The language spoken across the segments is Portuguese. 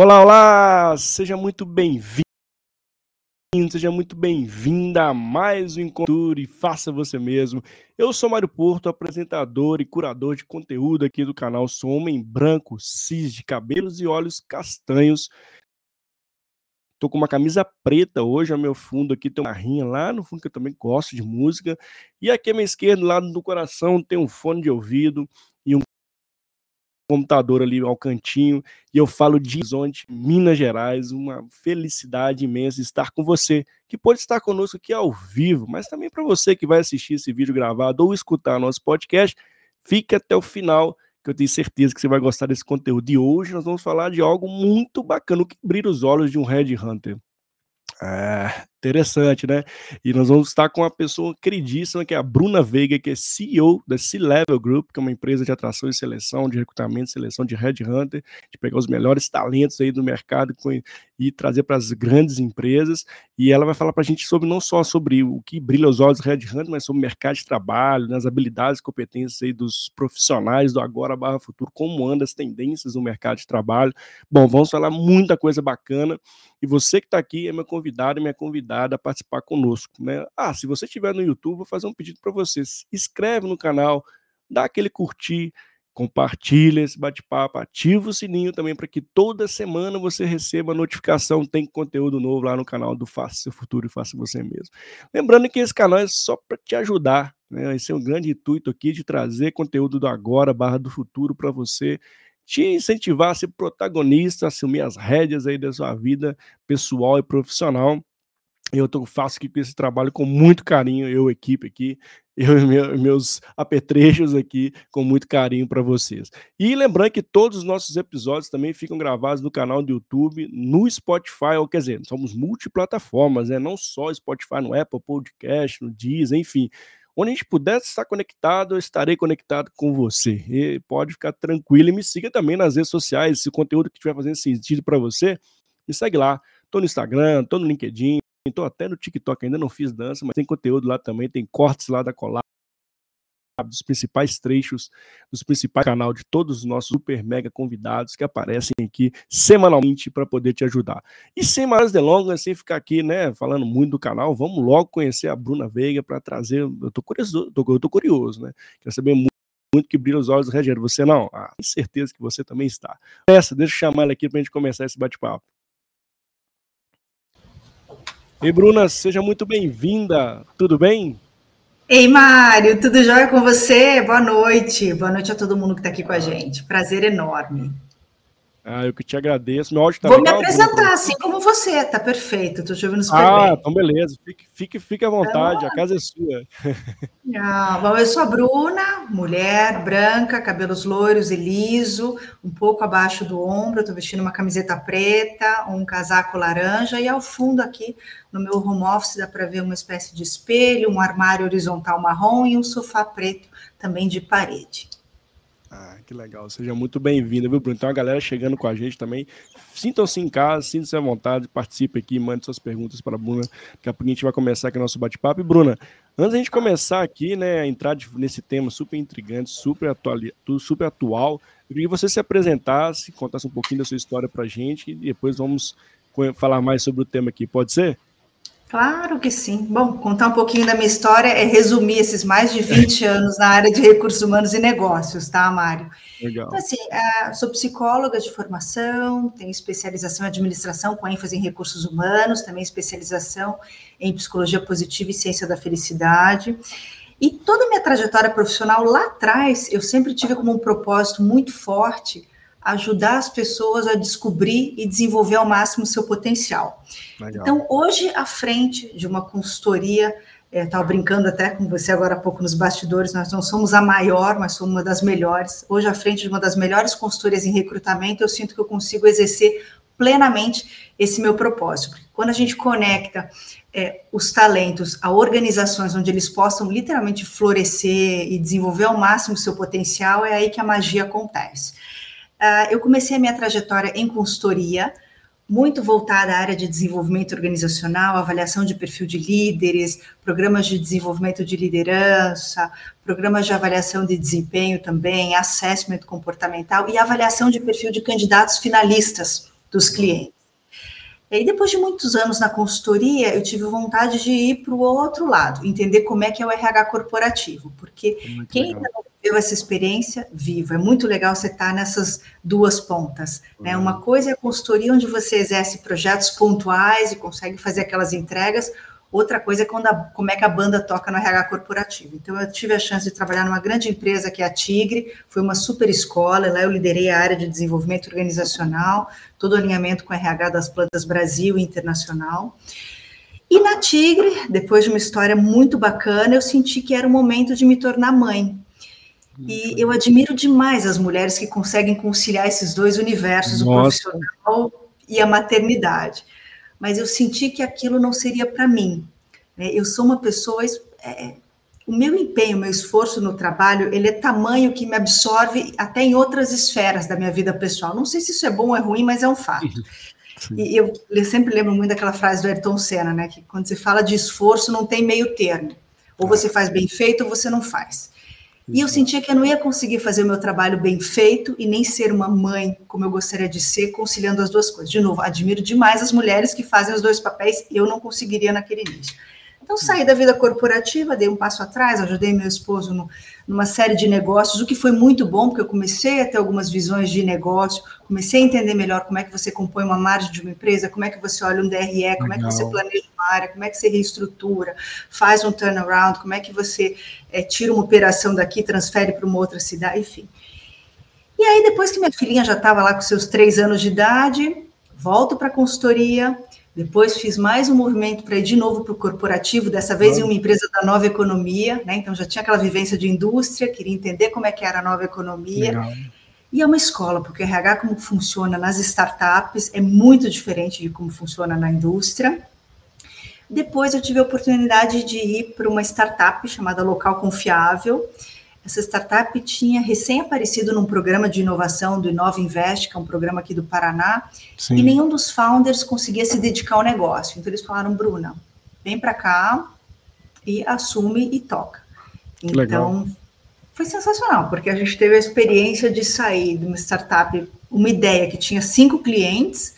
Olá, olá! Seja muito bem-vindo, seja muito bem-vinda a mais um encontro e faça você mesmo. Eu sou Mário Porto, apresentador e curador de conteúdo aqui do canal. Sou homem branco, cis, de cabelos e olhos castanhos. Tô com uma camisa preta hoje ao meu fundo aqui, tem uma rinha lá no fundo que eu também gosto de música. E aqui à minha esquerda, do lado do coração, tem um fone de ouvido computador ali ao cantinho e eu falo de Horizonte, Minas Gerais. Uma felicidade imensa estar com você, que pode estar conosco aqui ao vivo, mas também para você que vai assistir esse vídeo gravado ou escutar nosso podcast, fique até o final, que eu tenho certeza que você vai gostar desse conteúdo. E hoje nós vamos falar de algo muito bacana, o que brilha os olhos de um Red Hunter. É, interessante, né? E nós vamos estar com uma pessoa queridíssima, que é a Bruna Veiga, que é CEO da C-Level Group, que é uma empresa de atração e seleção, de recrutamento e seleção de Headhunter, de pegar os melhores talentos aí do mercado e trazer para as grandes empresas. E ela vai falar para a gente sobre não só sobre o que brilha os olhos do Headhunter, mas sobre o mercado de trabalho, né, as habilidades e competências aí dos profissionais do agora barra futuro, como andam as tendências do mercado de trabalho. Bom, vamos falar muita coisa bacana. E você que está aqui é meu convidado e minha convidada a participar conosco. Né? Ah, se você estiver no YouTube, vou fazer um pedido para você. Se inscreve no canal, dá aquele curtir, compartilha esse bate-papo, ativa o sininho também para que toda semana você receba notificação, tem conteúdo novo lá no canal do Faça Seu Futuro e Faça Você Mesmo. Lembrando que esse canal é só para te ajudar, né? Esse é um grande intuito aqui de trazer conteúdo do agora barra do futuro para você te incentivar a ser protagonista, assumir as rédeas aí da sua vida pessoal e profissional. Eu tô, faço aqui esse trabalho com muito carinho, eu, equipe aqui, eu e meus apetrechos aqui, com muito carinho para vocês. E lembrando que todos os nossos episódios também ficam gravados no canal do YouTube, no Spotify, ou quer dizer, somos multiplataformas, né? Não só Spotify, no Apple Podcast, no Deezer, enfim. Onde a gente puder estar conectado, eu estarei conectado com você. E pode ficar tranquilo e me siga também nas redes sociais. Se o conteúdo que estiver fazendo sentido para você, me segue lá. Estou no Instagram, estou no LinkedIn, estou até no TikTok. Ainda não fiz dança, mas tem conteúdo lá também. Tem cortes lá da Colar dos principais trechos, dos principais canal de todos os nossos super mega convidados que aparecem aqui semanalmente para poder te ajudar. E sem mais delongas, sem ficar aqui, né, falando muito do canal, vamos logo conhecer a Bruna Veiga para trazer. Eu tô curioso, tô, eu tô curioso, né? Quero saber muito muito que brilha os olhos do Rogério. Você não? Ah, tenho certeza que você também está. Essa, deixa eu chamar ela aqui para a gente começar esse bate-papo. E Bruna, seja muito bem-vinda. Tudo bem? Ei, Mário, tudo jóia com você? Boa noite. Boa noite a todo mundo que está aqui com a gente. Prazer enorme. Ah, eu que te agradeço. Meu áudio tá Vou legal, me apresentar, assim como você, tá perfeito. Tô te ouvindo super ah, bem. Ah, então beleza. Fique, fique, fique à vontade, a casa é sua. Ah, bom, eu sou a Bruna, mulher, branca, cabelos loiros e liso, um pouco abaixo do ombro. Estou vestindo uma camiseta preta, um casaco laranja e ao fundo aqui no meu home office dá para ver uma espécie de espelho, um armário horizontal marrom e um sofá preto também de parede. Ah, que legal. Seja muito bem-vindo, viu, Bruno? Então, a galera chegando com a gente também. Sintam-se em casa, sintam-se à vontade, participe aqui, mande suas perguntas para a Bruna. Daqui a pouco a gente vai começar aqui o nosso bate-papo. E, Bruna, antes da gente começar aqui, né, a entrar nesse tema super intrigante, super, atual, super atual, eu queria que você se apresentasse, contasse um pouquinho da sua história para a gente e depois vamos falar mais sobre o tema aqui. Pode ser? Claro que sim. Bom, contar um pouquinho da minha história é resumir esses mais de 20 anos na área de recursos humanos e negócios, tá, Mário? Legal. Então, assim, uh, sou psicóloga de formação, tenho especialização em administração com ênfase em recursos humanos, também especialização em psicologia positiva e ciência da felicidade. E toda a minha trajetória profissional lá atrás, eu sempre tive como um propósito muito forte ajudar as pessoas a descobrir e desenvolver ao máximo o seu potencial. Legal. Então, hoje, à frente de uma consultoria, estava é, brincando até com você agora há pouco nos bastidores, nós não somos a maior, mas somos uma das melhores. Hoje, à frente de uma das melhores consultorias em recrutamento, eu sinto que eu consigo exercer plenamente esse meu propósito. Porque quando a gente conecta é, os talentos a organizações onde eles possam literalmente florescer e desenvolver ao máximo o seu potencial, é aí que a magia acontece. Uh, eu comecei a minha trajetória em consultoria, muito voltada à área de desenvolvimento organizacional, avaliação de perfil de líderes, programas de desenvolvimento de liderança, programas de avaliação de desempenho também, assessment comportamental e avaliação de perfil de candidatos finalistas dos clientes. E aí, depois de muitos anos na consultoria, eu tive vontade de ir para o outro lado, entender como é que é o RH corporativo, porque quem ainda não viveu essa experiência, vivo. É muito legal você estar nessas duas pontas. Né? Uma uhum. coisa é a consultoria, onde você exerce projetos pontuais e consegue fazer aquelas entregas, Outra coisa é quando a, como é que a banda toca no RH corporativo. Então, eu tive a chance de trabalhar numa grande empresa que é a Tigre, foi uma super escola, lá eu liderei a área de desenvolvimento organizacional, todo o alinhamento com o RH das plantas Brasil e internacional. E na Tigre, depois de uma história muito bacana, eu senti que era o momento de me tornar mãe. E eu admiro demais as mulheres que conseguem conciliar esses dois universos, Nossa. o profissional e a maternidade mas eu senti que aquilo não seria para mim. Né? Eu sou uma pessoa. É, o meu empenho, o meu esforço no trabalho, ele é tamanho que me absorve até em outras esferas da minha vida pessoal. Não sei se isso é bom ou é ruim, mas é um fato. Sim. E eu, eu sempre lembro muito daquela frase do Ayrton Senna, né? Que quando se fala de esforço, não tem meio termo. Ou é. você faz bem feito ou você não faz. E eu sentia que eu não ia conseguir fazer o meu trabalho bem feito e nem ser uma mãe como eu gostaria de ser, conciliando as duas coisas. De novo, admiro demais as mulheres que fazem os dois papéis, eu não conseguiria naquele início. Então, saí da vida corporativa, dei um passo atrás, ajudei meu esposo no, numa série de negócios, o que foi muito bom, porque eu comecei a ter algumas visões de negócio, comecei a entender melhor como é que você compõe uma margem de uma empresa, como é que você olha um DRE, como é que você planeja uma área, como é que você reestrutura, faz um turnaround, como é que você é, tira uma operação daqui, transfere para uma outra cidade, enfim. E aí, depois que minha filhinha já estava lá com seus três anos de idade, volto para a consultoria, depois fiz mais um movimento para ir de novo para o corporativo, dessa vez em uma empresa da nova economia, né? Então já tinha aquela vivência de indústria, queria entender como é que era a nova economia. Legal. E é uma escola, porque o RH como funciona nas startups é muito diferente de como funciona na indústria. Depois eu tive a oportunidade de ir para uma startup chamada Local Confiável, essa startup tinha recém aparecido num programa de inovação do Inova Invest, que é um programa aqui do Paraná, Sim. e nenhum dos founders conseguia se dedicar ao negócio. Então eles falaram, Bruna, vem para cá e assume e toca. Então Legal. foi sensacional, porque a gente teve a experiência de sair de uma startup, uma ideia que tinha cinco clientes,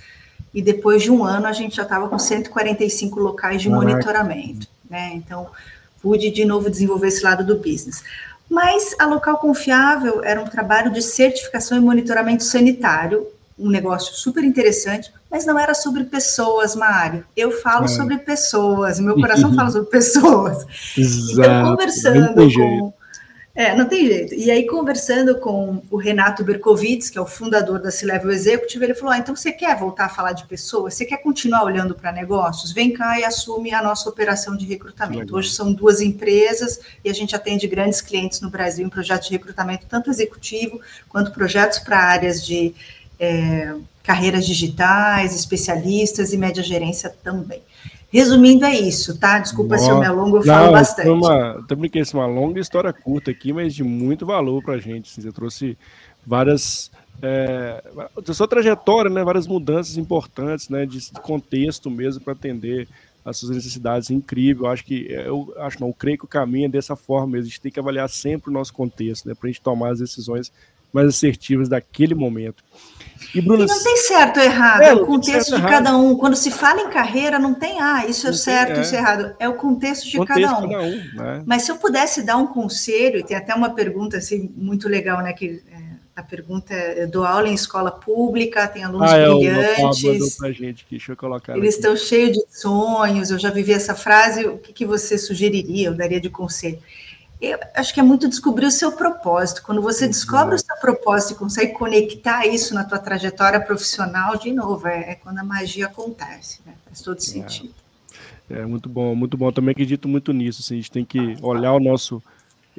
e depois de um ano a gente já estava com 145 locais de Caraca. monitoramento. Né? Então, pude de novo desenvolver esse lado do business. Mas a Local Confiável era um trabalho de certificação e monitoramento sanitário, um negócio super interessante, mas não era sobre pessoas, Mário. Eu falo é. sobre pessoas, meu coração fala sobre pessoas. Exato. Então, conversando com é, não tem jeito. E aí, conversando com o Renato Berkovitz, que é o fundador da C-Level Executive, ele falou: ah, então você quer voltar a falar de pessoas? Você quer continuar olhando para negócios? Vem cá e assume a nossa operação de recrutamento. Legal. Hoje são duas empresas e a gente atende grandes clientes no Brasil em projetos de recrutamento, tanto executivo quanto projetos para áreas de é, carreiras digitais, especialistas e média gerência também. Resumindo, é isso, tá? Desculpa Nossa. se eu me alongo, eu falo Não, bastante. Uma, também que é uma longa história curta aqui, mas de muito valor para a gente. Assim, você trouxe várias. É, sua trajetória, né? Várias mudanças importantes, né? De contexto mesmo para atender as suas necessidades. Incrível. Acho que eu acho não, eu creio que o caminho é dessa forma. A gente tem que avaliar sempre o nosso contexto, né? Para a gente tomar as decisões mais assertivas daquele momento. E, Bruna, e não tem certo ou errado, é, é o contexto de cada um. Quando se fala em carreira, não tem, ah, isso é certo, tem, é. isso é errado. É o contexto de contexto cada um. Cada um né? Mas se eu pudesse dar um conselho, e tem até uma pergunta assim, muito legal, né? Que, é, a pergunta é: eu dou aula em escola pública, tem alunos ah, é, brilhantes. Pra gente aqui, deixa eu colocar eles aqui. estão cheios de sonhos. Eu já vivi essa frase. O que, que você sugeriria? Eu daria de conselho eu acho que é muito descobrir o seu propósito. Quando você uhum. descobre o seu propósito e consegue conectar isso na tua trajetória profissional, de novo, é, é quando a magia acontece, né? Faz todo é. sentido. É, é, muito bom, muito bom. Também acredito muito nisso. Assim, a gente tem que olhar o nosso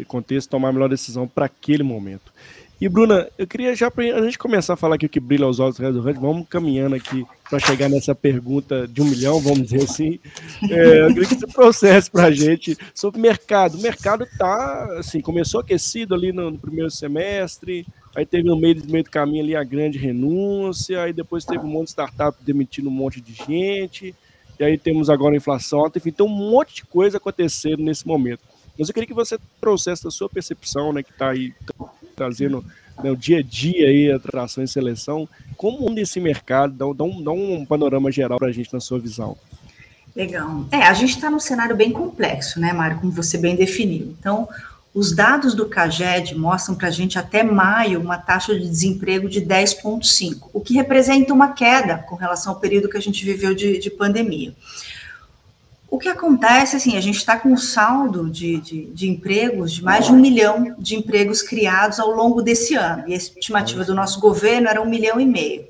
contexto, tomar a melhor decisão para aquele momento. E, Bruna, eu queria já, para a gente começar a falar aqui o que brilha aos olhos do vamos caminhando aqui para chegar nessa pergunta de um milhão, vamos dizer assim. É, eu queria que você trouxesse para a gente sobre o mercado. O mercado está, assim, começou aquecido ali no, no, primeiro semestre, aí teve no meio, meio do caminho ali a grande renúncia, aí depois teve um monte de startup demitindo um monte de gente, e aí temos agora a inflação alta, enfim, tem um monte de coisa acontecendo nesse momento. Mas eu queria que você trouxesse a sua percepção, né, que está aí trazendo né, o dia a dia aí, atração e seleção. como anda esse mercado? Dá, dá, um, dá um panorama geral para a gente na sua visão. Legal. É, a gente está num cenário bem complexo, né, Mário, como você bem definiu. Então, os dados do CAGED mostram para a gente até maio uma taxa de desemprego de 10,5, o que representa uma queda com relação ao período que a gente viveu de, de pandemia. O que acontece, assim, a gente está com um saldo de, de, de, empregos de mais de um milhão de empregos criados ao longo desse ano, e a estimativa do nosso governo era um milhão e meio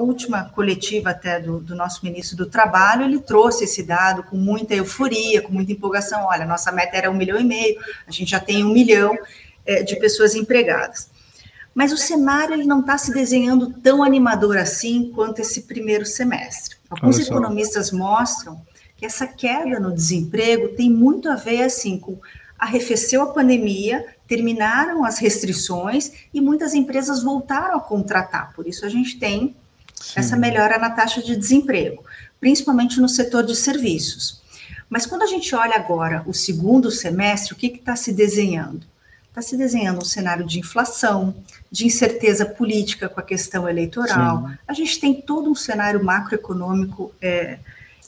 última coletiva até do, do, nosso ministro do Trabalho, ele trouxe esse dado com muita euforia, com muita empolgação. Olha, nossa meta era um milhão e meio, a gente já tem um milhão é, de pessoas empregadas. Mas o cenário ele não está se desenhando tão animador assim quanto esse primeiro semestre. Alguns economistas mostram que essa queda no desemprego tem muito a ver assim com arrefeceu a pandemia, terminaram as restrições e muitas empresas voltaram a contratar. Por isso a gente tem Sim. essa melhora na taxa de desemprego, principalmente no setor de serviços. Mas quando a gente olha agora o segundo semestre, o que está se desenhando? Está se desenhando um cenário de inflação, de incerteza política com a questão eleitoral. Sim. A gente tem todo um cenário macroeconômico é,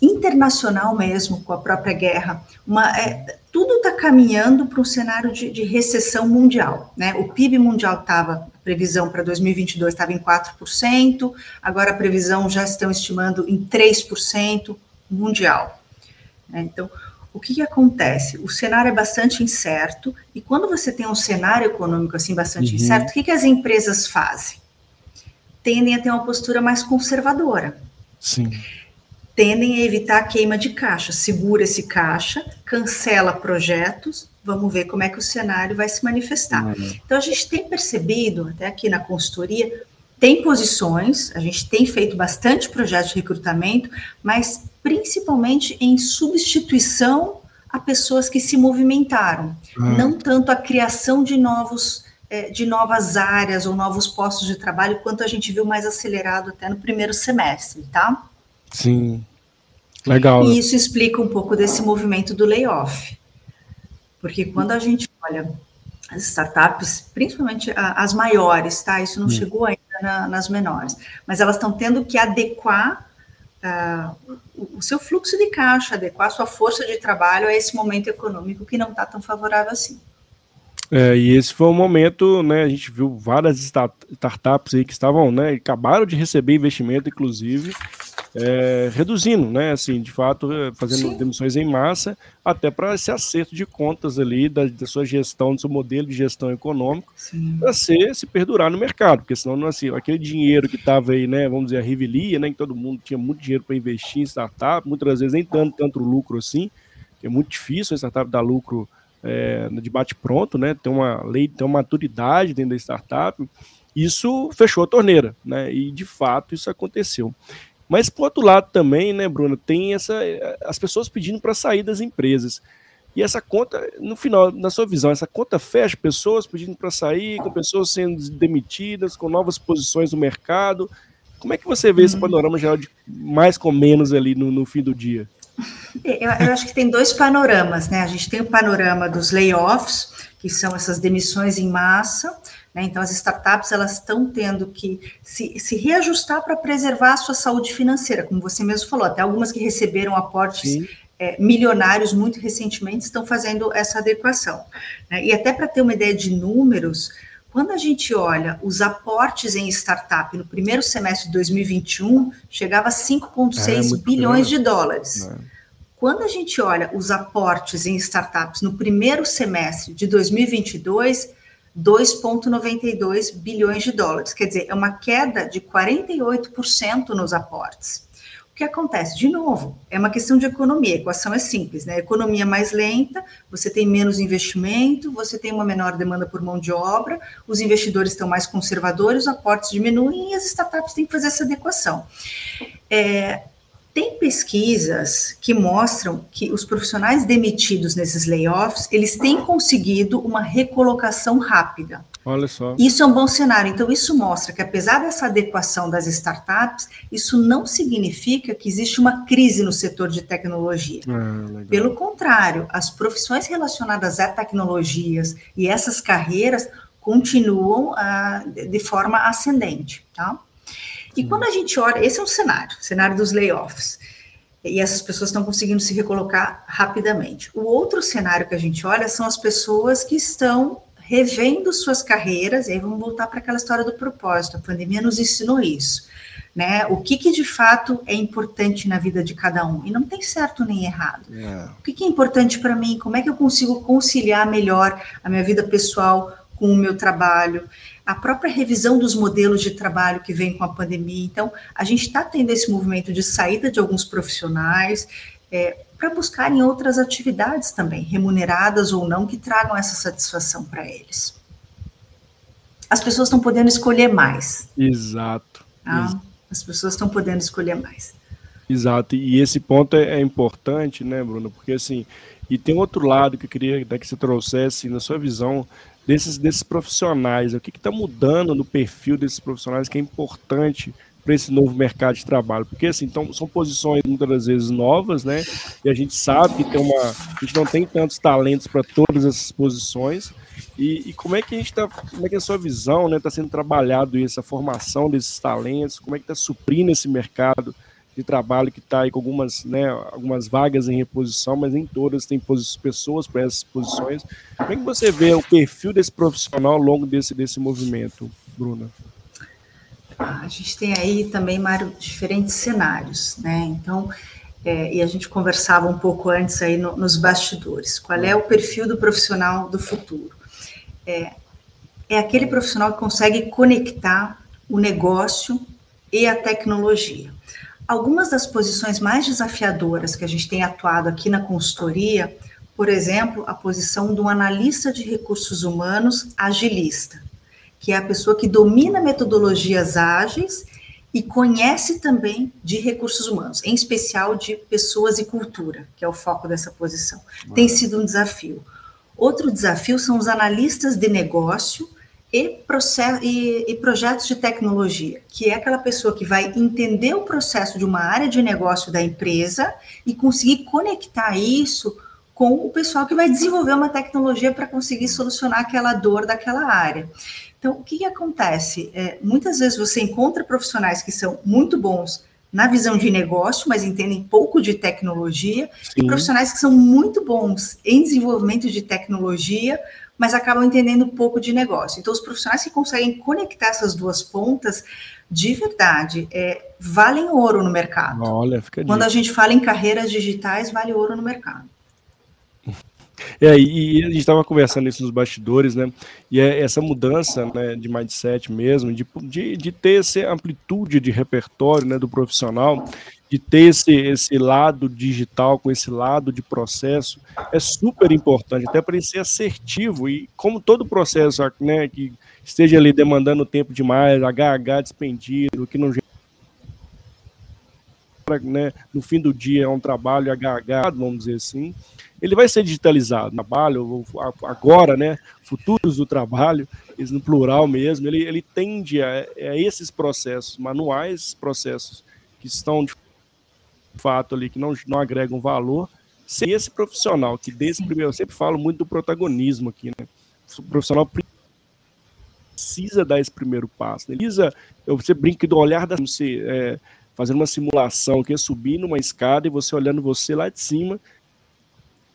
internacional mesmo, com a própria guerra. Uma, é, tudo está caminhando para um cenário de, de, recessão mundial. Né? O PIB mundial estava, a previsão para 2022 estava em 4%, agora a previsão já estão estimando em 3% mundial. Né? Então, o que, que, acontece? O cenário é bastante incerto, e quando você tem um cenário econômico assim bastante uhum. incerto, o que, que as empresas fazem? Tendem a ter uma postura mais conservadora. Sim tendem a evitar a queima de caixa. Segura esse caixa, cancela projetos, vamos ver como é que o cenário vai se manifestar. Uhum. Então, a gente tem percebido, até aqui na consultoria, tem posições, a gente tem feito bastante projetos de recrutamento, mas principalmente em substituição a pessoas que se movimentaram, uhum. não tanto a criação de novos eh, de novas áreas ou novos postos de trabalho, quanto a gente viu mais acelerado até no primeiro semestre, tá? Sim. Legal. E isso explica um pouco desse movimento do layoff. Porque quando a gente olha as startups, principalmente as maiores, tá? Isso não hum. chegou ainda na, nas menores, mas elas estão tendo que adequar uh, o, o seu fluxo de caixa, adequar a sua força de trabalho a esse momento econômico que não está tão favorável assim. É, e esse foi um momento, né? A gente viu várias startups aí que estavam, né? Acabaram de receber investimento, inclusive, é, reduzindo, né? Assim, de fato, é, fazendo Sim. demissões em massa, até para esse acerto de contas ali da, da, sua gestão, do seu modelo de gestão econômico, para ser se perdurar no mercado, porque senão, assim, aquele dinheiro que estava aí, né? Vamos dizer, a revelia, né? Que todo mundo tinha muito dinheiro para investir em startup, muitas vezes nem tanto, tanto lucro assim, que é muito difícil a startup dar lucro é, no debate pronto, né? Tem uma lei, tem uma maturidade dentro da startup. Isso fechou a torneira, né? E de fato isso aconteceu. Mas, por outro lado, também, né, Bruno, tem essa, as pessoas pedindo para sair das empresas. E essa conta, no final, na sua visão, essa conta fecha pessoas pedindo para sair, com pessoas sendo demitidas, com novas posições no mercado. Como é que você vê esse uhum. panorama geral de mais com menos ali no, no fim do dia? Eu, eu, acho que tem dois panoramas, né? A gente tem o panorama dos layoffs, que são essas demissões em massa? Então, as startups elas estão tendo que se, se reajustar para preservar a sua saúde financeira, como você mesmo falou, até algumas que receberam aportes é, milionários muito recentemente estão fazendo essa adequação. Né? E até para ter uma ideia de números, quando a gente olha os aportes em startup no primeiro semestre de 2021, chegava a 5,6 é, bilhões grande. de dólares. É. Quando a gente olha os aportes em startups no primeiro semestre de 2022, 2,92 bilhões de dólares. Quer dizer, é uma queda de 48% nos aportes. O que acontece? De novo, é uma questão de economia. A equação é simples, né? economia mais lenta, você tem menos investimento, você tem uma menor demanda por mão de obra, os investidores estão mais conservadores, os aportes diminuem e as startups têm que fazer essa adequação. É, tem pesquisas que mostram que os profissionais demitidos nesses layoffs, eles têm conseguido uma recolocação rápida. Olha só. Isso é um bom cenário. Então, isso mostra que, apesar dessa adequação das startups, isso não significa que existe uma crise no setor de tecnologia. Ah, Pelo contrário, as profissões relacionadas a tecnologias e essas carreiras continuam ah, de forma ascendente, tá? E quando a gente olha, esse é um cenário, cenário dos layoffs. E essas pessoas estão conseguindo se recolocar rapidamente. O outro cenário que a gente olha são as pessoas que estão revendo suas carreiras, e aí vamos voltar para aquela história do propósito. A pandemia nos ensinou isso, né? O que, que de fato é importante na vida de cada um. E não tem certo nem errado. É. O que, que é importante para mim? Como é que eu consigo conciliar melhor a minha vida pessoal com o meu trabalho? A própria revisão dos modelos de trabalho que vem com a pandemia. Então, a gente está tendo esse movimento de saída de alguns profissionais, é, para buscarem outras atividades também, remuneradas ou não, que tragam essa satisfação para eles. As pessoas estão podendo escolher mais. Exato. Tá? As pessoas estão podendo escolher mais. Exato, e esse ponto é, é, importante, né, Bruno? Porque assim, e tem outro lado que eu queria que você trouxesse na sua visão desses, desses profissionais, o que está mudando no perfil desses profissionais que é importante para esse novo mercado de trabalho, porque assim, então, são posições muitas das vezes novas, né? E a gente sabe que tem uma, a gente não tem tantos talentos para todas essas posições. E, e, como é que a gente está, como é que a sua visão, né, está sendo trabalhado essa formação desses talentos, como é que está suprindo esse mercado de trabalho que está aí com algumas, né, algumas vagas em reposição, mas nem todas têm pessoas para essas posições. Como é que você vê o perfil desse profissional ao longo desse, desse movimento, Bruna? A gente tem aí também, Mário, diferentes cenários, né? Então, é, e a gente conversava um pouco antes aí no, nos bastidores. Qual é o perfil do profissional do futuro? É, é aquele profissional que consegue conectar o negócio e a tecnologia. Algumas das posições mais desafiadoras que a gente tem atuado aqui na consultoria, por exemplo, a posição do analista de recursos humanos agilista que é a pessoa que domina metodologias ágeis e conhece também de recursos humanos, em especial de pessoas e cultura, que é o foco dessa posição. Tem sido um desafio. Outro desafio são os analistas de negócio e, processo, e, e, projetos de tecnologia, que é aquela pessoa que vai entender o processo de uma área de negócio da empresa e conseguir conectar isso com o pessoal que vai desenvolver uma tecnologia para conseguir solucionar aquela dor daquela área. Então, o que, que acontece? É, muitas vezes você encontra profissionais que são muito bons na visão de negócio, mas entendem pouco de tecnologia, Sim. e profissionais que são muito bons em desenvolvimento de tecnologia, mas acabam entendendo pouco de negócio. Então, os profissionais que conseguem conectar essas duas pontas, de verdade, é, valem ouro no mercado. Olha, Quando a gente fala em carreiras digitais, vale ouro no mercado. É, e a gente estava conversando isso nos bastidores, né? E é essa mudança né, de mindset mesmo, de, de, de ter essa amplitude de repertório né, do profissional, de ter esse, esse lado digital com esse lado de processo, é super importante, até para ele ser assertivo. E como todo processo né, que esteja ali demandando tempo demais, HH despendido, que não né, no fim do dia é um trabalho HH, vamos dizer assim, ele vai ser digitalizado. Trabalho, agora, né, futuros do trabalho, no plural mesmo, ele, ele tende a, a esses processos manuais, processos que estão de fato ali, que não, não agregam valor, ser esse profissional que desse primeiro, eu sempre falo muito do protagonismo aqui, né? O profissional precisa dar esse primeiro passo. Né? Precisa, eu, você brinca do olhar da você é, fazendo uma simulação, que é subir numa escada e você olhando você lá de cima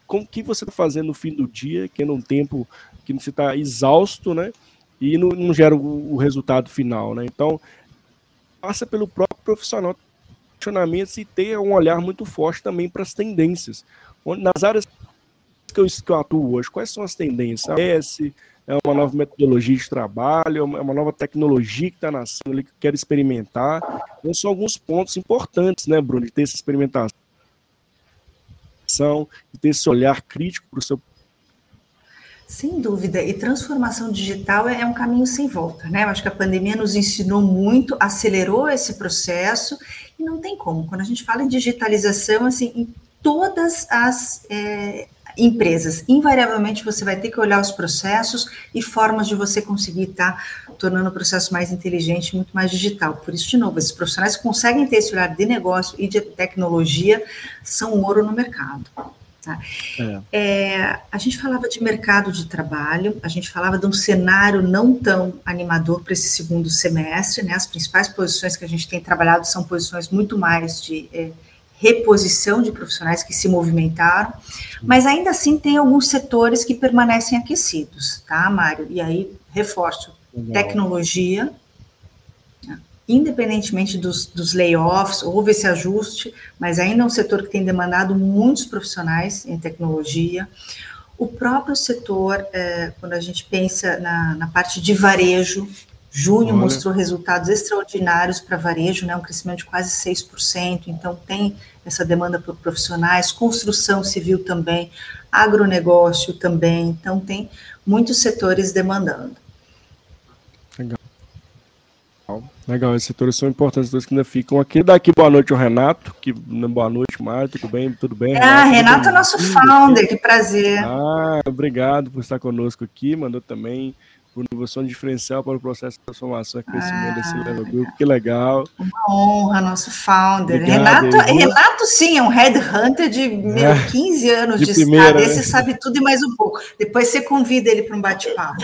com o que você está fazendo no fim do dia, que é num tempo que você está exausto, né? E não, não gera o, o, resultado final, né? Então, passa pelo próprio profissional questionamento e ter um olhar muito forte também para as tendências. Nas áreas que eu, que eu atuo hoje, quais são as tendências? S é uma nova metodologia de trabalho, é uma nova tecnologia que está nascendo que eu quero experimentar. Então, são alguns pontos importantes, né, Bruno, de ter essa experimentação reflexão e ter esse olhar crítico para o seu. Sem dúvida, e transformação digital é, é um caminho sem volta, né? Eu acho que a pandemia nos ensinou muito, acelerou esse processo e não tem como. Quando a gente fala em digitalização, assim, em todas as é, empresas, invariavelmente você vai ter que olhar os processos e formas de você conseguir estar tá tornando o processo mais inteligente, muito mais digital. Por isso, de novo, esses profissionais que conseguem ter esse olhar de negócio e de tecnologia são ouro no mercado. Tá? É. É, a gente falava de mercado de trabalho, a gente falava de um cenário não tão animador para esse segundo semestre, né? As principais posições que a gente tem trabalhado são posições muito mais de é, reposição de profissionais que se movimentaram, mas ainda assim tem alguns setores que permanecem aquecidos, tá, Mário? E aí reforço: tecnologia, independentemente dos, dos, layoffs, houve esse ajuste, mas ainda é um setor que tem demandado muitos profissionais em tecnologia. O próprio setor, é, quando a gente pensa na, na parte de varejo, junho Olha. mostrou resultados extraordinários para varejo, né, um crescimento de quase 6%, então tem essa demanda por profissionais, construção civil também, agronegócio também, então tem muitos setores demandando. Legal, esses setores são importantes, todos que ainda ficam aqui. Daqui, boa noite ao Renato, que boa noite, Mário, tudo bem? Tudo bem? Ah, Renato, Renato é nosso founder, que prazer. Ah, obrigado por estar conosco aqui, mandou também por inovação diferencial para o processo de transformação e crescimento ah, desse level group, que legal. Uma honra, nosso founder. Obrigado, Renato, Renato, sim, é um headhunter de meu, é, 15 anos de, de primeira, estado, esse né? sabe tudo e mais um pouco. Depois você convida ele para um bate-papo.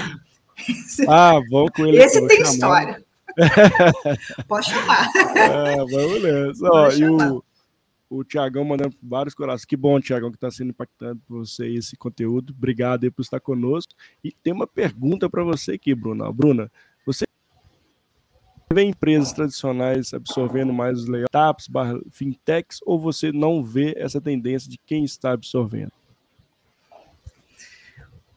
Ah, vou com ele. Esse tem chamar. história. Pode chamar. É, vamos nessa. Ó, e o, o Tiagão mandando vários corações. Que bom, Tiagão, que está sendo impactante por você esse conteúdo. Obrigado aí por estar conosco. E tem uma pergunta para você aqui, Bruna. Bruna, você vê empresas tradicionais absorvendo mais os layups, fintechs, ou você não vê essa tendência de quem está absorvendo?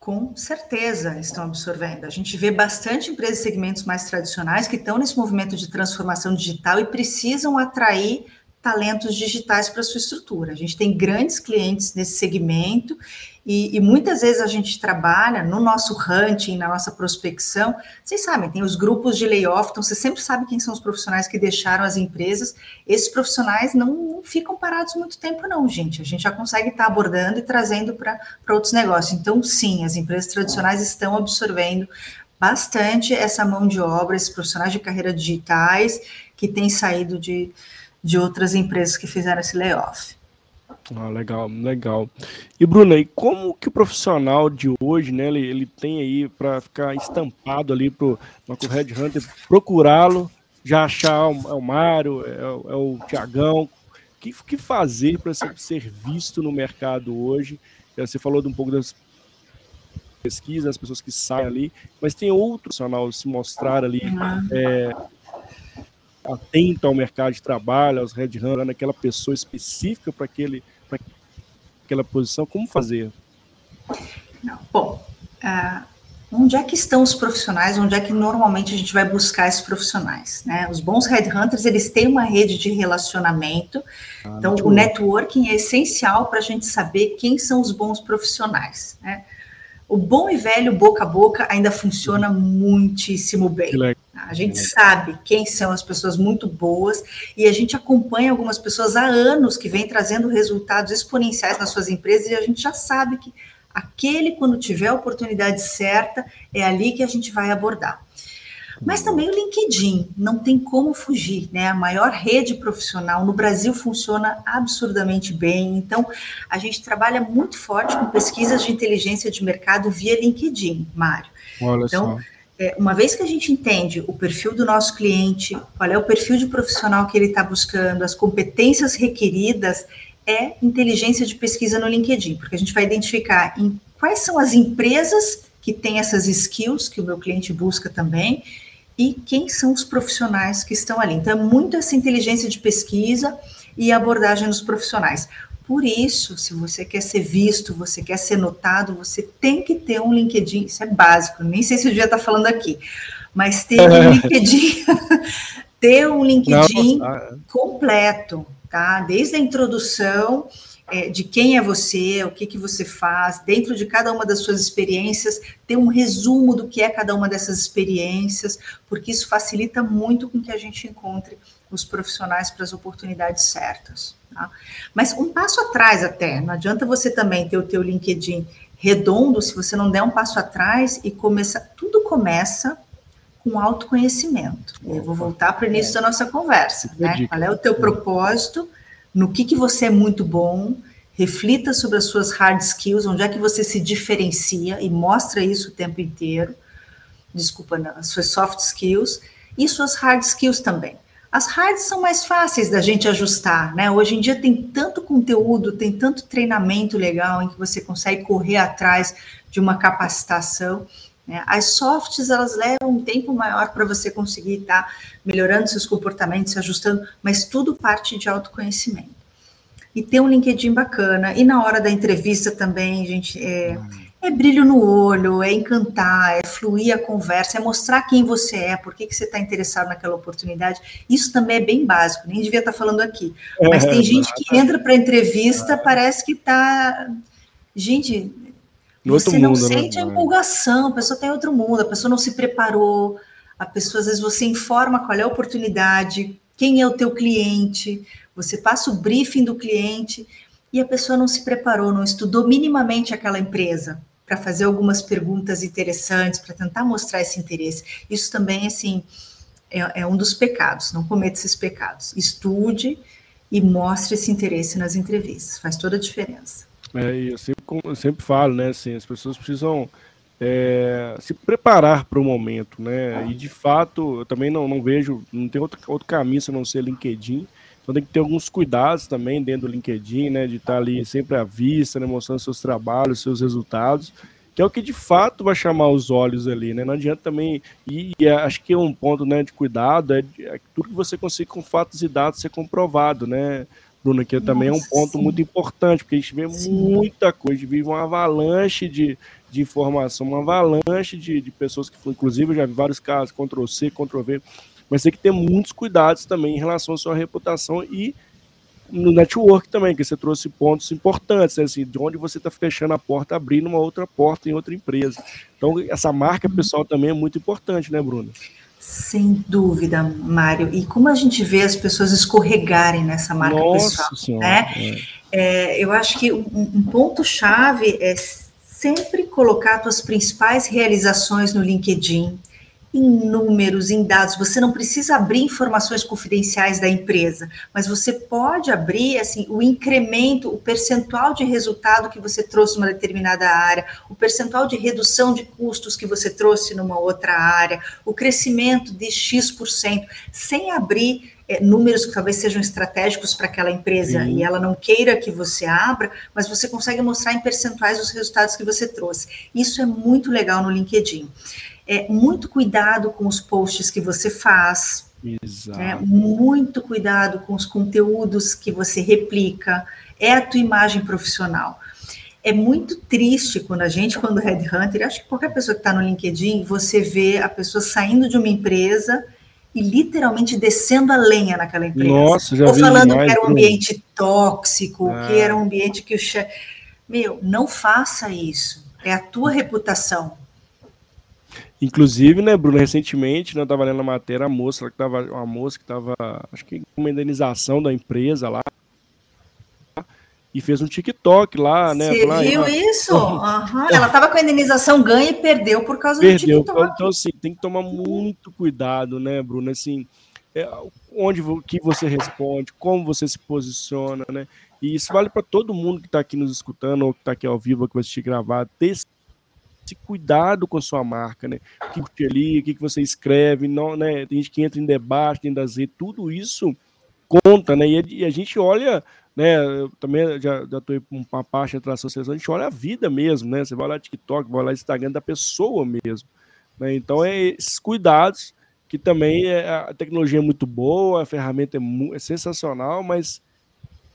Com certeza estão absorvendo. A gente vê bastante empresas e segmentos mais tradicionais que estão nesse movimento de transformação digital e precisam atrair talentos digitais para sua estrutura. A gente tem grandes clientes nesse segmento e, e, muitas vezes a gente trabalha no nosso hunting, na nossa prospecção. Vocês sabem, tem os grupos de layoff, então você sempre sabe quem são os profissionais que deixaram as empresas. Esses profissionais não, não ficam parados muito tempo, não, gente. A gente já consegue estar abordando e trazendo para outros negócios. Então, sim, as empresas tradicionais estão absorvendo bastante essa mão de obra, esses profissionais de carreira digitais que têm saído de de outras empresas que fizeram esse layoff. Ah, legal, legal. E Bruna, e como que o profissional de hoje, né, ele, ele tem aí para ficar estampado ali para o Red Hunter, procurá-lo, já achar o, é o Mário, é, é o Tiagão, o que, que fazer para ser, visto no mercado hoje? Você falou de um pouco das pesquisas, as pessoas que saem ali, mas tem outro profissional se mostrar ali uhum. é, atento ao mercado de trabalho, aos headhunters, naquela pessoa específica para aquele para aquela posição, como fazer? Bom, uh, onde é que estão os profissionais? Onde é que normalmente a gente vai buscar esses profissionais? Né? Os bons headhunters eles têm uma rede de relacionamento, ah, então o networking é essencial para a gente saber quem são os bons profissionais. Né? o bom e velho boca a boca ainda funciona muitíssimo bem. A gente sabe quem são as pessoas muito boas e a gente acompanha algumas pessoas há anos que vêm trazendo resultados exponenciais nas suas empresas e a gente já sabe que aquele, quando tiver a oportunidade certa, é ali que a gente vai abordar. Mas também o LinkedIn, não tem como fugir, né? A maior rede profissional no Brasil funciona absurdamente bem. Então, a gente trabalha muito forte com pesquisas de inteligência de mercado via LinkedIn, Mário. Olha então, só. É, uma vez que a gente entende o perfil do nosso cliente, qual é o perfil de profissional que ele está buscando, as competências requeridas, é inteligência de pesquisa no LinkedIn, porque a gente vai identificar em quais são as empresas que têm essas skills que o meu cliente busca também e quem são os profissionais que estão ali. Então, é muito essa inteligência de pesquisa e abordagem dos profissionais. Por isso, se você quer ser visto, você quer ser notado, você tem que ter um LinkedIn, isso é básico, nem sei se eu já está falando aqui, mas ter um LinkedIn, ter um LinkedIn Não, completo, tá? Desde a introdução é, de quem é você, o que, que você faz, dentro de cada uma das suas experiências, ter um resumo do que é cada uma dessas experiências, porque isso facilita muito com que a gente encontre os profissionais para as oportunidades certas. Tá? Mas um passo atrás até, não adianta você também ter o teu LinkedIn redondo se você não der um passo atrás e começar, tudo começa com autoconhecimento. Eu vou voltar para o início da nossa conversa, né? Qual é o teu propósito? no que, que você é muito bom, reflita sobre as suas hard skills, onde é que você se diferencia e mostra isso o tempo inteiro. Desculpa, não, as suas soft skills e suas hard skills também. As hards são mais fáceis da gente ajustar, né? Hoje em dia tem tanto conteúdo, tem tanto treinamento legal em que você consegue correr atrás de uma capacitação. Né? As softs, elas levam um tempo maior para você conseguir estar tá melhorando seus comportamentos, se ajustando, mas tudo parte de autoconhecimento. E ter um LinkedIn bacana. E na hora da entrevista também, gente, é, é brilho no olho, é encantar, é fluir a conversa, é mostrar quem você é, por que, que você está interessado naquela oportunidade. Isso também é bem básico, nem devia estar tá falando aqui. Mas tem é, gente que entra para a entrevista, parece que está. Gente, no você não mundo, né? sente né? a empolgação, a pessoa tem tá outro mundo, a pessoa não se preparou, a pessoa, às vezes, você informa qual é a oportunidade, quem é o teu cliente, você passa o briefing do cliente e a pessoa não se preparou, não estudou minimamente aquela empresa para fazer algumas perguntas interessantes, para tentar mostrar esse interesse. Isso também, assim, é, é, um dos pecados. Não cometa esses pecados. Estude e mostre esse interesse nas entrevistas. Faz toda a diferença. É, eu sempre, eu sempre falo, né? Assim, as pessoas precisam é, se preparar para o momento, né? E de fato, eu também não, não vejo, não tem outro, outro caminho se não ser LinkedIn. Então tem que ter alguns cuidados também dentro do LinkedIn, né? De estar ali sempre à vista, né? mostrando seus trabalhos, seus resultados, que é o que de fato vai chamar os olhos ali, né? Não adianta também. E, e acho que é um ponto né, de cuidado, é, é tudo que você consiga com fatos e dados ser comprovado, né? Bruno, que também é um ponto sim. muito importante, porque a gente vê sim. muita coisa, a gente vive uma avalanche de, de informação, uma avalanche de, de pessoas que, inclusive, eu já vi vários casos, Ctrl-C, Ctrl-V, mas tem que ter muitos cuidados também em relação à sua reputação e no network também, que você trouxe pontos importantes, né? assim, de onde você está fechando a porta, abrindo uma outra porta em outra empresa. Então, essa marca pessoal também é muito importante, né, Bruno? Sem dúvida, Mário. E como a gente vê as pessoas escorregarem nessa marca Nossa pessoal, senhora, né? É. É, eu acho que um, um ponto-chave é sempre colocar as suas principais realizações no LinkedIn, em números, em dados. Você não precisa abrir informações confidenciais da empresa, mas você pode abrir assim o incremento, o percentual de resultado que você trouxe numa determinada área, o percentual de redução de custos que você trouxe numa outra área, o crescimento de X%, sem abrir é, números que talvez sejam estratégicos para aquela empresa Sim. e ela não queira que você abra, mas você consegue mostrar em percentuais os resultados que você trouxe. Isso é muito legal no LinkedIn é, muito cuidado com os posts que você faz. Exato. É, muito cuidado com os conteúdos que você replica. É a tua imagem profissional. É muito triste quando a gente, quando headhunter, acho que qualquer pessoa que está no LinkedIn, você vê a pessoa saindo de uma empresa e literalmente descendo a lenha naquela empresa. Nossa, já Ou falando demais, que era um ambiente tóxico, ah. que era um ambiente que o chefe. Meu, não faça isso. É a tua reputação. Inclusive, né, Bruno, recentemente, né, eu tava lendo a matéria, a moça que tava, uma moça que tava, acho que com uma indenização da empresa lá, e fez um TikTok lá, né? Você viu isso? Uhum. Ela tava com a indenização ganha e perdeu por causa perdeu. do TikTok. Então, assim, tem que tomar muito cuidado, né, Bruno? Assim, é, onde que você responde, como você se posiciona, né? E isso vale para todo mundo que está aqui nos escutando ou que está aqui ao vivo, que vai assistir gravado, ter esse cuidado com a sua marca, né? O que ali, o que você escreve, não, né? Tem gente que entra em debate, tem das redes, tudo isso conta, né? E a gente olha, né? Eu também já, já tô com uma parte da associação, a gente olha a vida mesmo, né? Você vai lá no TikTok, vai lá no Instagram da pessoa mesmo. Né? Então é esses cuidados que também é, a tecnologia é muito boa, a ferramenta é, é sensacional, mas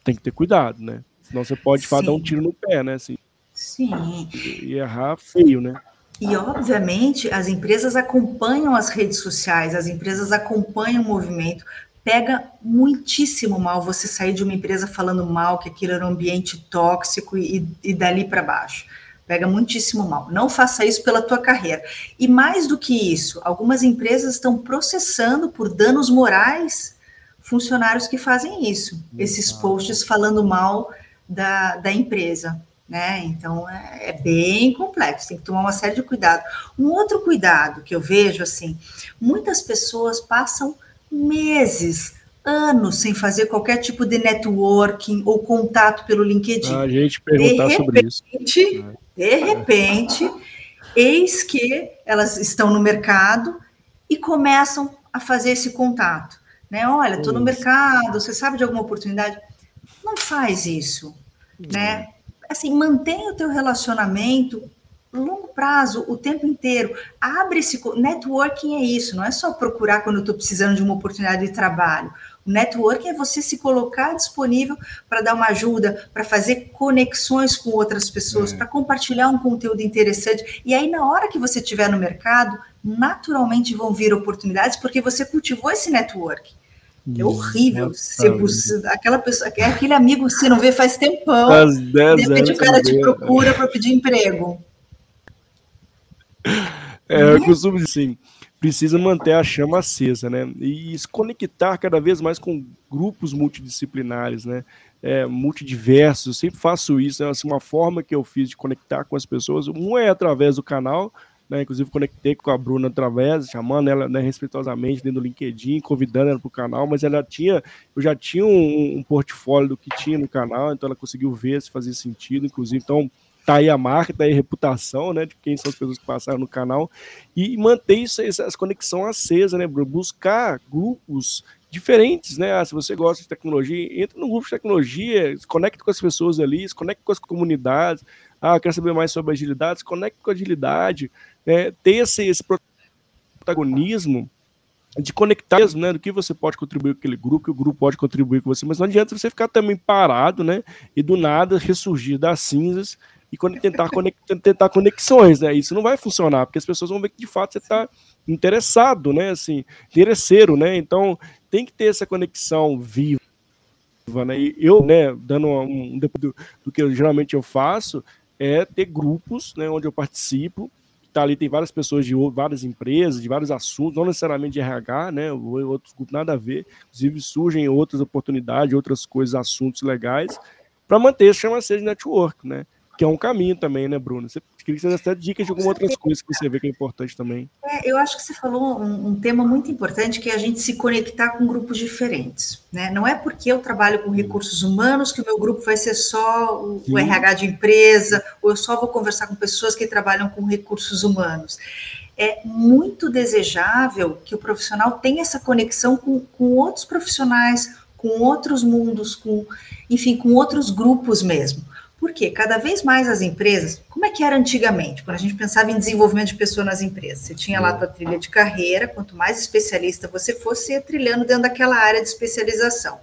tem que ter cuidado, né? Senão você pode Sim. dar um tiro no pé, né? Assim. Sim. E errar feio, né? E, obviamente, as empresas acompanham as redes sociais, as empresas acompanham o movimento. Pega muitíssimo mal você sair de uma empresa falando mal, que aquilo era um ambiente tóxico e, e dali para baixo. Pega muitíssimo mal. Não faça isso pela tua carreira. E mais do que isso, algumas empresas estão processando por danos morais funcionários que fazem isso. Esses posts falando mal da, da empresa né? Então é, é, bem complexo, tem que tomar uma série de cuidado. Um outro cuidado que eu vejo assim, muitas pessoas passam meses, anos sem fazer qualquer tipo de networking ou contato pelo LinkedIn. A gente perguntar de sobre isso. De repente, eis que elas estão no mercado e começam a fazer esse contato. Né? Olha, estou no mercado, você sabe de alguma oportunidade? Não faz isso, né? Assim, mantenha o teu relacionamento longo prazo, o tempo inteiro. Abre esse networking é isso, não é só procurar quando eu estou precisando de uma oportunidade de trabalho. O networking é você se colocar disponível para dar uma ajuda, para fazer conexões com outras pessoas, é. para compartilhar um conteúdo interessante. E aí, na hora que você estiver no mercado, naturalmente vão vir oportunidades, porque você cultivou esse networking. É horrível você aquela pessoa, aquele amigo que você não vê faz tempão. Faz 10 de repente o cara te procura para pedir emprego. É, eu costumo dizer assim, precisa manter a chama acesa, né? E se conectar cada vez mais com grupos multidisciplinares, né? É, multidiversos, eu sempre faço isso, né? assim, uma forma que eu fiz de conectar com as pessoas, um é através do canal, né? Inclusive conectei com a Bruna através, chamando ela né, respeitosamente dentro do LinkedIn, convidando ela para o canal, mas ela tinha, eu já tinha um, um, portfólio do que tinha no canal, então ela conseguiu ver se fazia sentido, inclusive, então tá aí a marca, tá aí a reputação, né, de quem são as pessoas que passaram no canal, e manter isso, essa conexão acesa, né, buscar grupos diferentes, né, ah, se você gosta de tecnologia, entra no grupo de tecnologia, se conecte com as pessoas ali, se conecte com as comunidades, ah, quer saber mais sobre agilidade, se conecte com agilidade, né, ter esse, esse protagonismo de conectar mesmo, né, do que você pode contribuir com aquele grupo, que o grupo pode contribuir com você, mas não adianta você ficar também parado, né, e do nada ressurgir das cinzas e tentar, tentar conexões, né? Isso não vai funcionar, porque as pessoas vão ver que de fato você está interessado, né? Assim, interesseiro, né? Então tem que ter essa conexão viva. Né? E eu, né, dando um depois do, do, que eu, geralmente eu faço, é ter grupos, né, onde eu participo. Tá ali tem várias pessoas de várias empresas, de vários assuntos, não necessariamente de RH, né, outros grupos nada a ver. Inclusive surgem outras oportunidades, outras coisas, assuntos legais, para manter chama-se de network, né? que é um caminho também, né, Bruno? Você queria que você desse dicas de algumas outras coisas que você vê que é importante também. É, eu acho que você falou um, um, tema muito importante que é a gente se conectar com grupos diferentes. Né? Não é porque eu trabalho com recursos humanos que o meu grupo vai ser só o, o RH de empresa, ou eu só vou conversar com pessoas que trabalham com recursos humanos. É muito desejável que o profissional tenha essa conexão com, com outros profissionais, com outros mundos, com, enfim, com outros grupos mesmo. Porque cada vez mais as empresas, como é que era antigamente, quando a gente pensava em desenvolvimento de pessoa nas empresas? Você tinha lá a tua trilha de carreira, quanto mais especialista você fosse, você ia trilhando dentro daquela área de especialização.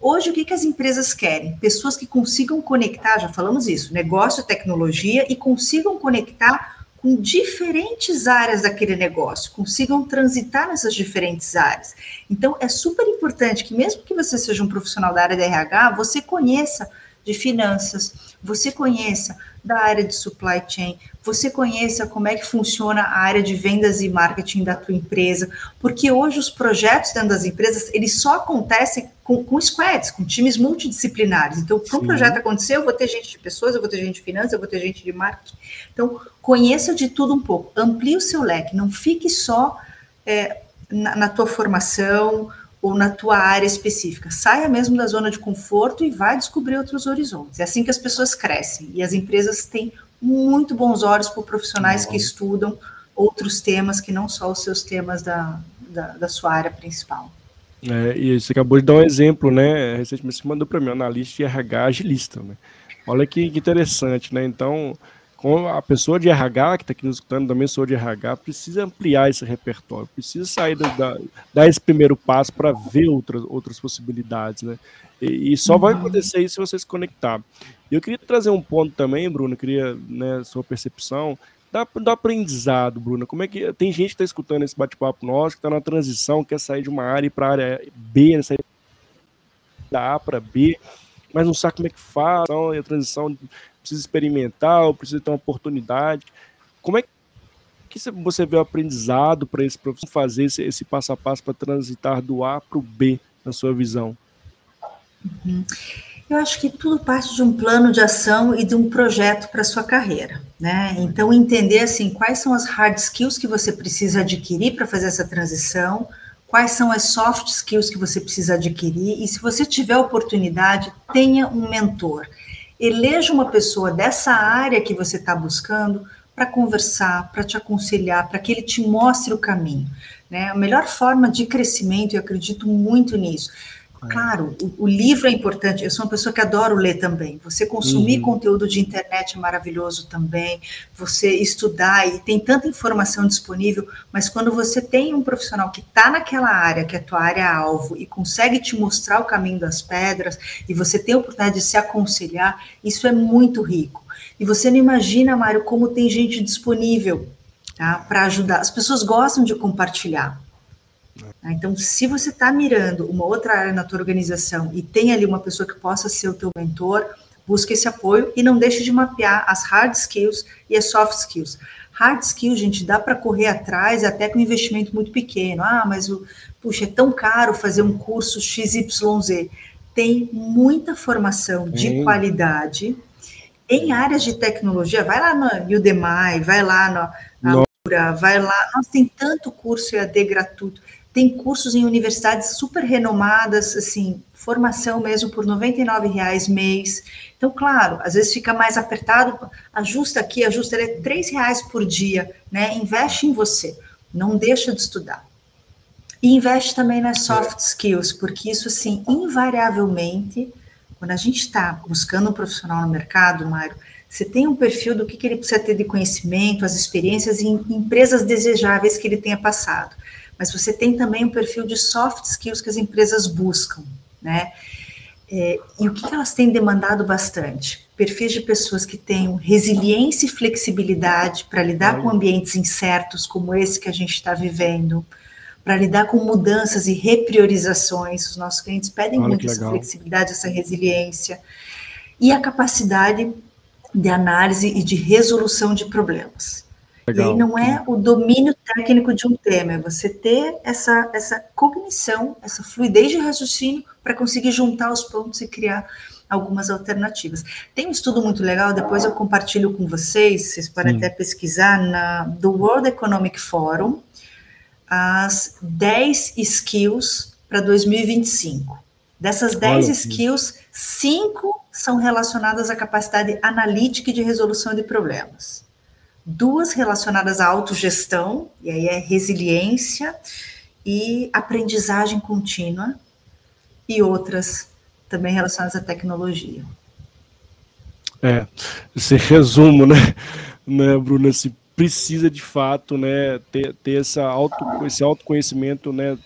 Hoje, o que, que as empresas querem? Pessoas que consigam conectar, já falamos isso, negócio, tecnologia, e consigam conectar com diferentes áreas daquele negócio, consigam transitar nessas diferentes áreas. Então, é super importante que, mesmo que você seja um profissional da área da RH, você conheça de finanças, você conheça da área de supply chain, você conheça como é que funciona a área de vendas e marketing da tua empresa, porque hoje os projetos dentro das empresas, eles só acontecem com, com squads, com times multidisciplinares. Então, para o projeto acontecer, eu vou ter gente de pessoas, eu vou ter gente de finanças, eu vou ter gente de marketing. Então, conheça de tudo um pouco, amplie o seu leque, não fique só é, na, na tua formação ou na tua área específica. Saia mesmo da zona de conforto e vai descobrir outros horizontes. É assim que as pessoas crescem. E as empresas têm muito bons olhos por profissionais que estudam outros temas que não só os seus temas da, da, da sua área principal. É, e você acabou de dar um exemplo, né? Recentemente você mandou para mim, analista de RH agilista, né? Olha que, que interessante, né? Então, com a pessoa de RH que está aqui nos escutando, também sou de RH, precisa ampliar esse repertório, precisa sair da, dar esse primeiro passo para ver outras, outras possibilidades, né? E, e só uhum. vai acontecer isso se você se conectar. E eu queria trazer um ponto também, Bruno, queria, né, sua percepção, da, do aprendizado, Bruno. Como é que tem gente que está escutando esse bate-papo nosso, que está na transição, quer sair de uma área para a área B, né, sair da A para B, mas não sabe como é que faz, então, a transição precisa experimentar, ou precisa ter uma oportunidade. Como é que você vê o aprendizado para esse profissional fazer esse, esse passo a passo para transitar do A para o B, na sua visão? Uhum. Eu acho que tudo parte de um plano de ação e de um projeto para sua carreira, né? Então entender assim quais são as hard skills que você precisa adquirir para fazer essa transição, quais são as soft skills que você precisa adquirir, e se você tiver oportunidade, tenha um mentor. Eleja uma pessoa dessa área que você está buscando para conversar, para te aconselhar, para que ele te mostre o caminho. Né? A melhor forma de crescimento, eu acredito muito nisso. Claro, o, o, livro é importante. Eu sou uma pessoa que adoro ler também. Você consumir uhum. conteúdo de internet é maravilhoso também. Você estudar e tem tanta informação disponível. Mas quando você tem um profissional que está naquela área, que é a tua área alvo, e consegue te mostrar o caminho das pedras, e você tem a oportunidade de se aconselhar, isso é muito rico. E você não imagina, Mário, como tem gente disponível tá, para ajudar. As pessoas gostam de compartilhar. Né? Então, se você está mirando uma outra área na tua organização e tem ali uma pessoa que possa ser o teu mentor, busque esse apoio e não deixe de mapear as hard skills e as soft skills. Hard skills, gente, dá para correr atrás até com um investimento muito pequeno. Ah, mas o, puxa, é tão caro fazer um curso XYZ. Tem muita formação de qualidade em áreas de tecnologia. Vai lá no Udemy, vai lá no, na Lura, vai lá. Nossa, tem tanto curso EAD gratuito tem cursos em universidades super renomadas, assim, formação mesmo por R$ reais mês. Então, claro, às vezes fica mais apertado, ajusta aqui, ajusta ali, é R$ reais por dia, né? Investe em você, não deixa de estudar. E investe também nas soft skills, porque isso, assim, invariavelmente, quando a gente está buscando um profissional no mercado, Mário, você tem um perfil do que, que ele precisa ter de conhecimento, as experiências em empresas desejáveis que ele tenha passado mas você tem também um perfil de soft skills que as empresas buscam, né? É, e o que elas têm demandado bastante? Perfis de pessoas que tenham resiliência e flexibilidade para lidar com ambientes incertos como esse que a gente está vivendo, para lidar com mudanças e repriorizações. Os nossos clientes pedem Olha muito essa flexibilidade, essa resiliência e a capacidade de análise e de resolução de problemas. Legal. E aí não é o domínio técnico de um tema, é você ter essa, essa cognição, essa fluidez de raciocínio para conseguir juntar os pontos e criar algumas alternativas. Tem um estudo muito legal, depois eu compartilho com vocês, vocês podem Sim. até pesquisar na, do World Economic Forum, as 10 skills para 2025. Dessas 10 Olha, skills, 5 são relacionadas à capacidade analítica e de resolução de problemas duas relacionadas à autogestão, e aí é resiliência e aprendizagem contínua, e outras também relacionadas à tecnologia. É, esse resumo, né, né Bruna, se precisa de fato, né, ter, ter essa auto, esse autoconhecimento, né,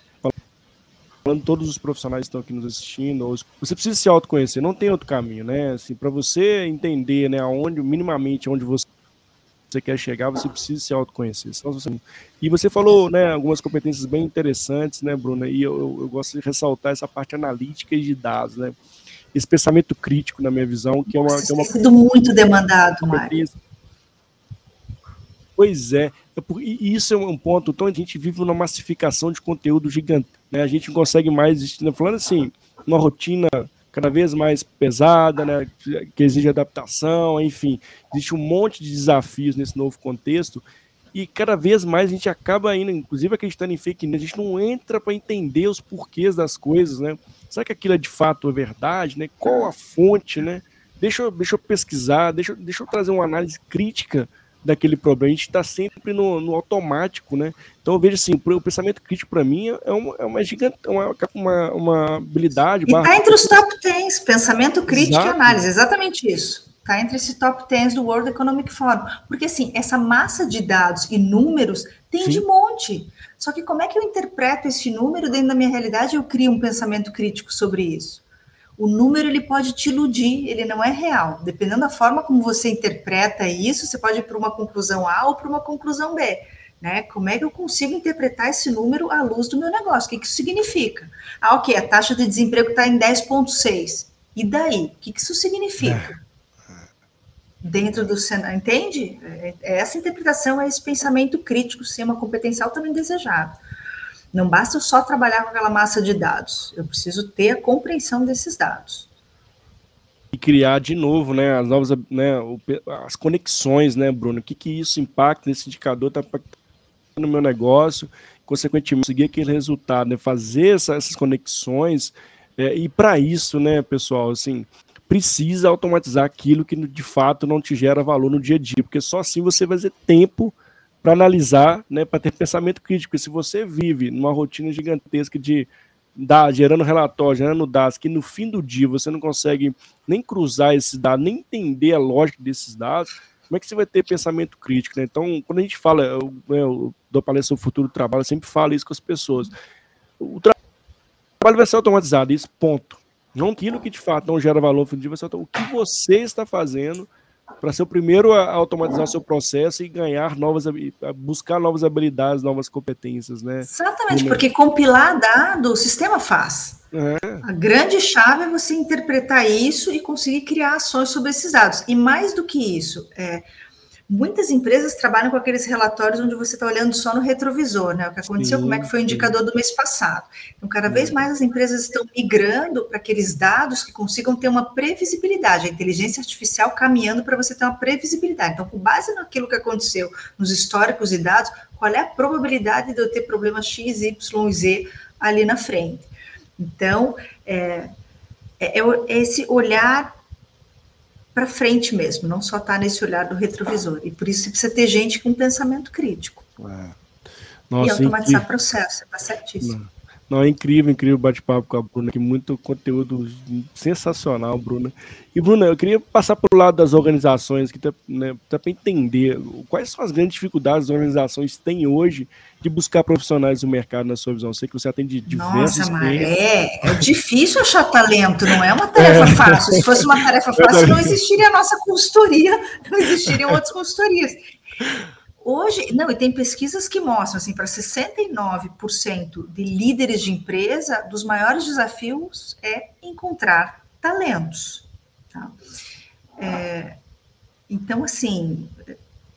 falando todos os profissionais que estão aqui nos assistindo, você precisa se autoconhecer, não tem outro caminho, né, assim, para você entender, né, aonde, minimamente, onde você você quer chegar, você precisa se autoconhecer. Você... E você falou né, algumas competências bem interessantes, né, Bruna? E eu, eu, eu, gosto de ressaltar essa parte analítica e de dados, né? Esse pensamento crítico, na minha visão, que é uma. Que é uma... sido muito demandado, Mário. Pois é, é e isso é um ponto. Então a gente vive uma massificação de conteúdo gigante. Né? A gente não consegue mais, né, falando assim, uma rotina cada vez mais pesada, né, que exige adaptação, enfim, existe um monte de desafios nesse novo contexto e cada vez mais a gente acaba indo, inclusive acreditando em fake news, a gente não entra para entender os porquês das coisas, né? Será que aquilo é de fato é verdade, né? Qual a fonte, né? Deixa eu, deixa eu pesquisar, deixa, deixa eu trazer uma análise crítica daquele problema. A gente está sempre no, no, automático, né? Então eu vejo assim, o pensamento crítico para mim é uma, é uma gigante, uma, uma, uma habilidade. Está entre os top 10, pensamento crítico Exato. e análise, exatamente isso. Está entre esse top 10 do World Economic Forum. Porque assim, essa massa de dados e números tem Sim. de monte. Só que como é que eu interpreto esse número dentro da minha realidade e eu crio um pensamento crítico sobre isso? O número ele pode te iludir, ele não é real. Dependendo da forma como você interpreta isso, você pode ir para uma conclusão A ou para uma conclusão B. Né? Como é que eu consigo interpretar esse número à luz do meu negócio? O que, que isso significa? Ah, ok, a taxa de desemprego está em 10,6. E daí? O que, que isso significa? É. Dentro do cenário, entende? É, é essa interpretação, é esse pensamento crítico, sistema competencial também desejado. Não basta eu só trabalhar com aquela massa de dados, eu preciso ter a compreensão desses dados. E criar de novo, né, as novas, né, as conexões, né, Bruno? O que que isso impacta nesse indicador? Tá no meu negócio, consequentemente conseguir aquele resultado, né? fazer essa, essas conexões. É, e para isso, né, pessoal, assim, precisa automatizar aquilo que de fato não te gera valor no dia a dia, porque só assim você vai ter tempo para analisar, né, para ter pensamento crítico. E se você vive numa rotina gigantesca de dar, gerando relatório, gerando dados, que no fim do dia você não consegue nem cruzar esses dados, nem entender a lógica desses dados, como é que você vai ter pensamento crítico? Né? Então, quando a gente fala, eu, eu dou palestra sobre o futuro do trabalho, eu sempre falo isso com as pessoas. O trabalho vai ser automatizado, isso, ponto. Não aquilo que de fato não gera valor o que você está fazendo para ser o primeiro a automatizar seu processo e ganhar novas, buscar novas habilidades, novas competências, né? Exatamente, porque compilar dado o sistema faz. É. A grande chave é você interpretar isso e conseguir criar ações sobre esses dados. E mais do que isso, é, Muitas empresas trabalham com aqueles relatórios onde você está olhando só no retrovisor, né? O que aconteceu, sim, como é que foi o indicador do mês passado. Então, cada vez é. mais as empresas estão migrando para aqueles dados que consigam ter uma previsibilidade, a inteligência artificial caminhando para você ter uma previsibilidade. Então, com base naquilo que aconteceu nos históricos e dados, qual é a probabilidade de eu ter problemas X, Y e Z ali na frente? Então, é, é, é esse olhar para frente mesmo, não só estar tá nesse olhar do retrovisor. E por isso você precisa ter gente com pensamento crítico. É. Nossa, e automatizar processo, está certíssimo. Não, é incrível, incrível bate-papo com a Bruna, que muito conteúdo sensacional, Bruna. E, Bruna, eu queria passar para o lado das organizações, que tá, né, tá para entender quais são as grandes dificuldades que as organizações têm hoje de buscar profissionais no mercado, na sua visão. Eu sei que você atende diversos Nossa, mas é, é difícil achar talento, não é uma tarefa é. fácil. Se fosse uma tarefa fácil, não existiria a nossa consultoria, não existiriam outras consultorias. Hoje, não, e tem pesquisas que mostram, assim, para 69% de líderes de empresa, dos maiores desafios é encontrar talentos. Tá? É, então, assim,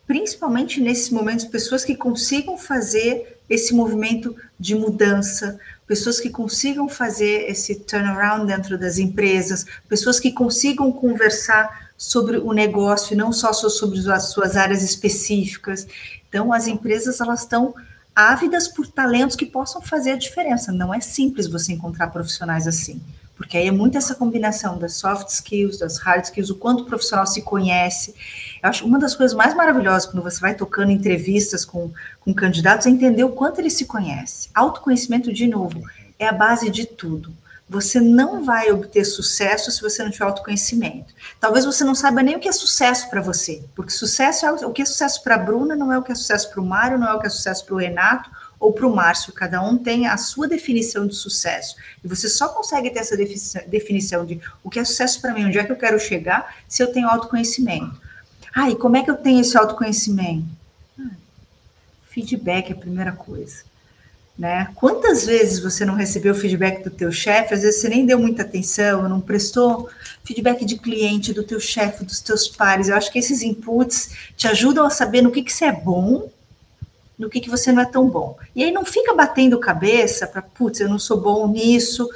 principalmente nesses momentos, pessoas que consigam fazer esse movimento de mudança, pessoas que consigam fazer esse turnaround dentro das empresas, pessoas que consigam conversar sobre o negócio e não só sobre as suas áreas específicas. Então, as empresas elas estão ávidas por talentos que possam fazer a diferença. Não é simples você encontrar profissionais assim, porque aí é muito essa combinação das soft skills, das hard skills, o quanto o profissional se conhece. Eu acho uma das coisas mais maravilhosas quando você vai tocando entrevistas com, com candidatos é entender o quanto ele se conhece. Autoconhecimento, de novo, é a base de tudo você não vai obter sucesso se você não tiver autoconhecimento. Talvez você não saiba nem o que é sucesso para você, porque sucesso é o que é sucesso para a Bruna, não é o que é sucesso para o Mário, não é o que é sucesso para o Renato ou para o Márcio. Cada um tem a sua definição de sucesso. E você só consegue ter essa definição de o que é sucesso para mim, onde é que eu quero chegar, se eu tenho autoconhecimento. Ah, e como é que eu tenho esse autoconhecimento? Ah, feedback é a primeira coisa. Né? Quantas vezes você não recebeu feedback do teu chefe? Às vezes você nem deu muita atenção, não prestou feedback de cliente, do teu chefe, dos teus pares. Eu acho que esses inputs te ajudam a saber no que, que você é bom, no que, que você não é tão bom. E aí não fica batendo cabeça para, putz, eu não sou bom nisso,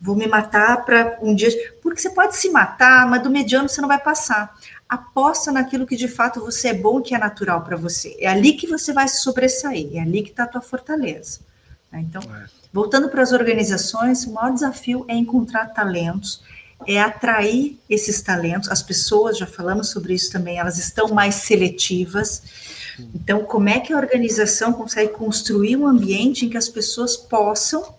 vou me matar para um dia. Porque você pode se matar, mas do mediano você não vai passar. Aposta naquilo que de fato você é bom, que é natural para você. É ali que você vai se sobressair, é ali que está a tua fortaleza. Né? Então, é. voltando para as organizações, o maior desafio é encontrar talentos, é atrair esses talentos. As pessoas, já falamos sobre isso também, elas estão mais seletivas. Então, como é que a organização consegue construir um ambiente em que as pessoas possam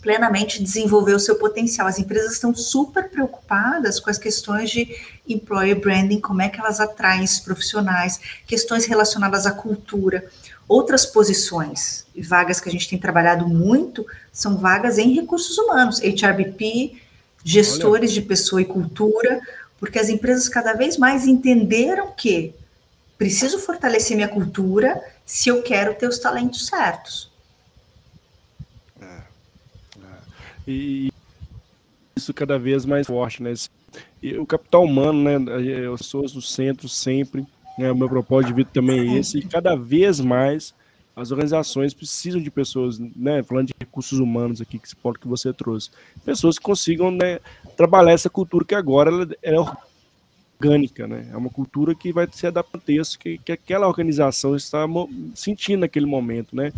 plenamente desenvolver o seu potencial? As empresas estão super preocupadas com as questões de employer branding, como é que elas atraem esses profissionais, questões relacionadas à cultura. Outras posições e vagas que a gente tem trabalhado muito são vagas em recursos humanos, HRBP, gestores Olha. de pessoa e cultura, porque as empresas cada vez mais entenderam que preciso fortalecer minha cultura se eu quero ter os talentos certos. É, é. E isso cada vez mais forte, né? E o capital humano, né? Eu sou no centro sempre né? O meu propósito de vida também é esse. E cada vez mais as organizações precisam de pessoas, né? Falando de recursos humanos aqui, que que você trouxe. Pessoas que consigam né, trabalhar essa cultura que agora ela, ela orgânica, né? É uma cultura que vai se adaptar ao que, que aquela organização está sentindo naquele momento, né?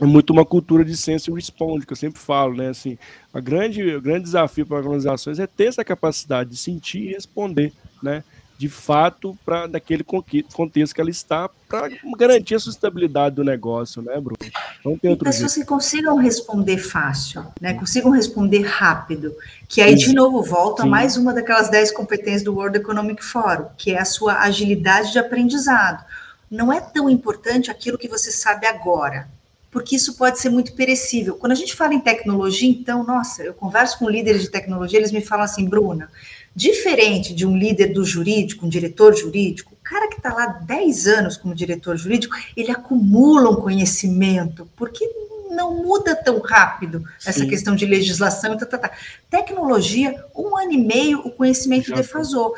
É muito uma cultura de sense and responde, que eu sempre falo, né? Assim, a grande, o grande desafio para organizações é ter essa capacidade de sentir e responder, né? De fato para daquele contexto que ela está para garantir a sustentabilidade do negócio, né, Bruno? Não tem outro e pessoas jeito. que consigam responder fácil, né? Consigam responder rápido, que aí Sim. de novo volta Sim. mais uma daquelas 10 competências do World Economic Forum, que é a sua agilidade de aprendizado. Não é tão importante aquilo que você sabe agora, porque isso pode ser muito perecível. Quando a gente fala em tecnologia, então, nossa, eu converso com líderes de tecnologia, eles me falam assim, Bruna, Diferente de um líder do jurídico, um diretor jurídico, o cara que está lá 10 anos como diretor jurídico, ele acumula um conhecimento, porque não muda tão rápido essa Sim. questão de legislação. Tá, tá, tá. Tecnologia, um ano e meio, o conhecimento Já defasou.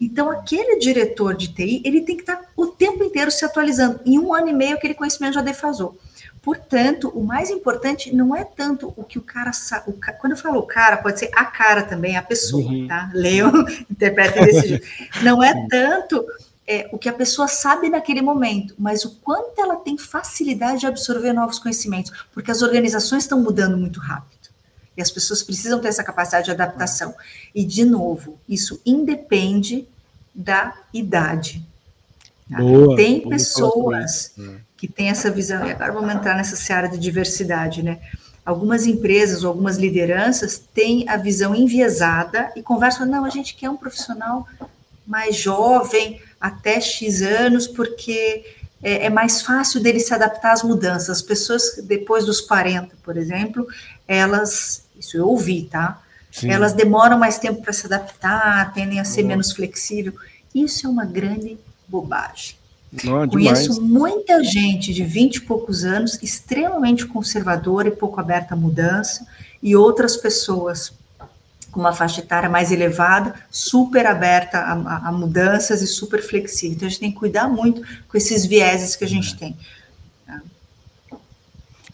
Então, aquele diretor de TI, ele tem que estar tá o tempo inteiro se atualizando. Em um ano e meio, aquele conhecimento já defasou. Portanto, o mais importante não é tanto o que o cara sabe. Quando eu falo o cara, pode ser a cara também, a pessoa, uhum. tá? Leiam, interpretem desse jeito. Não é tanto é, o que a pessoa sabe naquele momento, mas o quanto ela tem facilidade de absorver novos conhecimentos, porque as organizações estão mudando muito rápido. E as pessoas precisam ter essa capacidade de adaptação. E, de novo, isso independe da idade. Tá? Boa, tem pessoas que tem essa visão, e agora vamos entrar nessa seara de diversidade, né? Algumas empresas ou algumas lideranças têm a visão enviesada e conversam, não, a gente quer um profissional mais jovem, até X anos, porque é, é mais fácil dele se adaptar às mudanças. As pessoas, depois dos 40, por exemplo, elas, isso eu ouvi, tá? Sim. Elas demoram mais tempo para se adaptar, tendem a ser menos flexível. Isso é uma grande bobagem. Não, Conheço muita gente de 20 e poucos anos extremamente conservadora e pouco aberta à mudança, e outras pessoas com uma faixa etária mais elevada, super aberta a, a, a, mudanças e super flexível. Então a gente tem que cuidar muito com esses vieses que a gente tem.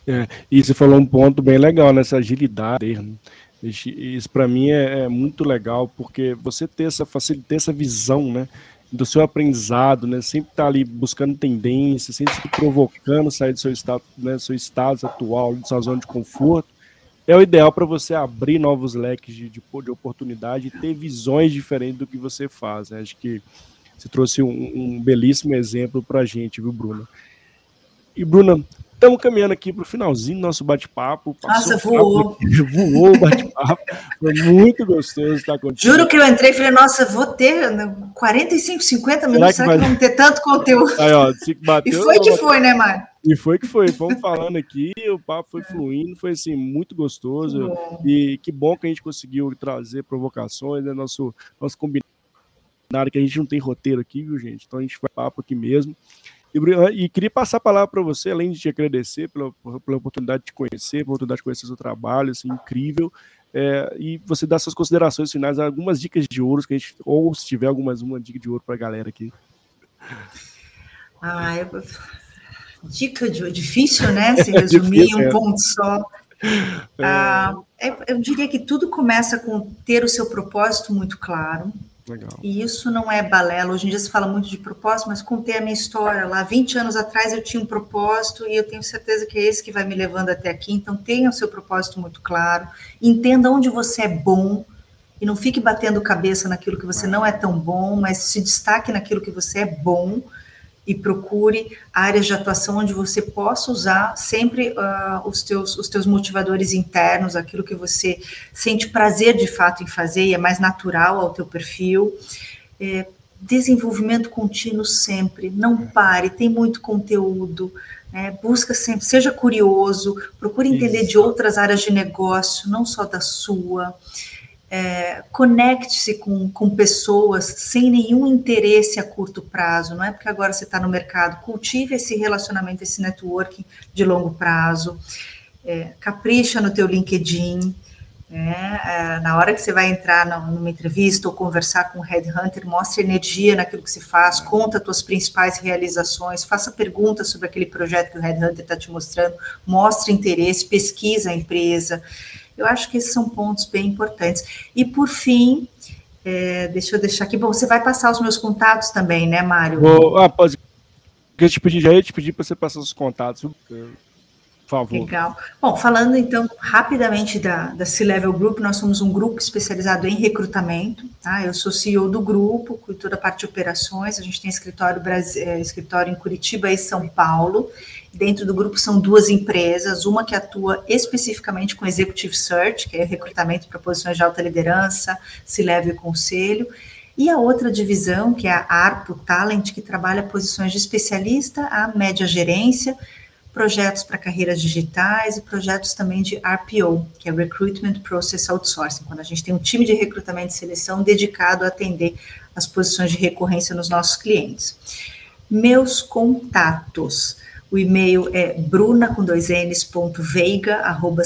É, e você falou um ponto bem legal nessa agilidade. Né? Isso para mim é, é, muito legal, porque você ter essa facilidade, essa visão, né? Do seu aprendizado, né? Sempre estar tá ali buscando tendências, sempre se provocando sair do seu estado, né? seu estado atual, da sua zona de conforto. É o ideal para você abrir novos leques de, de, de, oportunidade e ter visões diferentes do que você faz. Né? Acho que você trouxe um, um belíssimo exemplo para a gente, viu, Bruna? E, Bruna, Estamos caminhando aqui para o finalzinho do nosso bate-papo. Nossa, voou. voou o bate-papo. Foi muito gostoso estar contigo. Juro que eu entrei e falei, nossa, vou ter 45, 50 minutos, será que, será vamos ter tanto conteúdo? Aí, ó, bateu, e foi que foi, né, Mário? E foi que foi. Fomos falando aqui, o papo foi fluindo, foi assim, muito gostoso. E que bom que a gente conseguiu trazer provocações, né? Nosso, nosso combinado, que a gente não tem roteiro aqui, viu, gente? Então a gente vai papo aqui mesmo. E, e queria passar a palavra para você, além de te agradecer pela, pela oportunidade de te conhecer, pela oportunidade de conhecer seu trabalho, assim, incrível. É, e você dar suas considerações finais, algumas dicas de ouro que a gente, ou se tiver algumas uma dica de ouro para a galera aqui. Ah, eu, dica de difícil, né? Se resumir em um é. ponto só. É. Ah, eu diria que tudo começa com ter o seu propósito muito claro, Legal. E isso não é balela. Hoje em dia se fala muito de propósito, mas contei a minha história. Lá 20 anos atrás eu tinha um propósito e eu tenho certeza que é esse que vai me levando até aqui. Então tenha o seu propósito muito claro, entenda onde você é bom e não fique batendo cabeça naquilo que você não é tão bom, mas se destaque naquilo que você é bom e procure áreas de atuação onde você possa usar sempre uh, os, teus, os teus motivadores internos, aquilo que você sente prazer de fato em fazer e é mais natural ao teu perfil. É, desenvolvimento contínuo sempre, não pare, tem muito conteúdo, né? busca sempre, seja curioso, procure entender Isso. de outras áreas de negócio, não só da sua é, conecte-se com, com pessoas sem nenhum interesse a curto prazo, não é porque agora você está no mercado, cultive esse relacionamento, esse networking de longo prazo, é, capricha no teu LinkedIn, né? é, na hora que você vai entrar numa entrevista ou conversar com um headhunter, mostre energia naquilo que se faz, conta as tuas principais realizações, faça perguntas sobre aquele projeto que o headhunter está te mostrando, mostre interesse, pesquisa a empresa, eu acho que esses são pontos bem importantes. E, por fim, É, deixa eu deixar aqui. Bom, você vai passar os meus contatos também, né, Mário? Vou, ah, pode. Eu te pedi, já ia te pedir para você passar os contatos. Por favor. Legal. Bom, falando então rapidamente da, da C-Level Group, nós somos um grupo especializado em recrutamento. Tá? Eu sou CEO do grupo, cuido da parte de operações. A gente tem escritório, é, escritório em Curitiba e São Paulo. Dentro do grupo são duas empresas, uma que atua especificamente com Executive Search, que é recrutamento para posições de alta liderança, se leve conselho, e a outra divisão, que é a ARPO Talent, que trabalha posições de especialista a média gerência, projetos para carreiras digitais e projetos também de RPO, que é Recruitment Process Outsourcing, quando a gente tem um time de recrutamento e seleção dedicado a atender as posições de recorrência nos nossos clientes. Meus contatos. O e-mail é bruna com dois n's, ponto veiga, arroba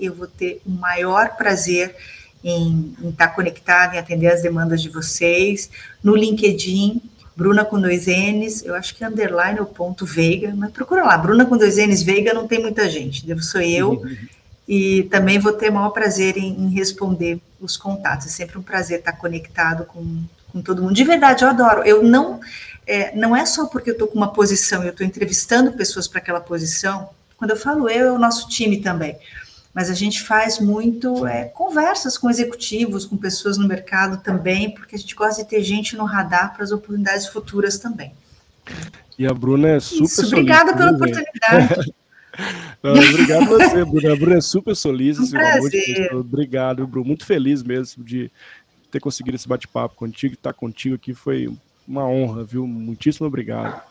Eu vou ter o maior prazer em, estar conectada, em atender as demandas de vocês. No LinkedIn, Bruna com dois N's, eu acho que é underline o ponto Veiga, mas procura lá, Bruna com dois N's Veiga não tem muita gente, devo sou eu, e também vou ter o maior prazer em, em, responder os contatos, é sempre um prazer estar conectado com, com todo mundo, de verdade, eu adoro, eu não, é, não é só porque eu estou com uma posição e eu estou entrevistando pessoas para aquela posição. Quando eu falo eu, é o nosso time também. Mas a gente faz muito é, conversas com executivos, com pessoas no mercado também, porque a gente gosta de ter gente no radar para as oportunidades futuras também. E a Bruna é super Isso, Obrigada pela oportunidade. Não, obrigado a você, Bruna. A Bruna é super solista. Um prazer. Obrigado, Bruno. Muito feliz mesmo de ter conseguido esse bate-papo contigo. Estar contigo aqui foi uma honra, viu? Muitíssimo obrigado.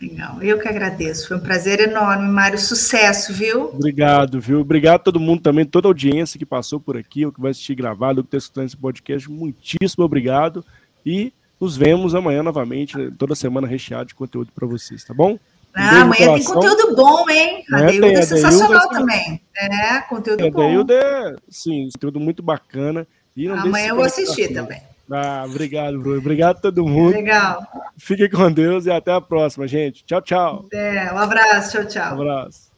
Legal, eu que agradeço. Foi um prazer enorme, Mário. Sucesso, viu? Obrigado, viu? Obrigado a todo mundo também, toda a audiência que passou por aqui, o que vai assistir gravado, o que está escutando esse podcast. Muitíssimo obrigado. E nos vemos amanhã novamente, toda semana recheado de conteúdo para vocês, tá bom? ah, amanhã tem conteúdo bom, hein? A Deilda é sensacional também. É, conteúdo é, bom. A Deilda é, sim, conteúdo muito bacana. E amanhã eu vou assistir também. Ah, obrigado, Bruno. Obrigado a todo mundo. Legal. Fiquem com Deus e até a próxima, gente. Tchau, tchau. É, um abraço. Tchau, tchau. Um abraço.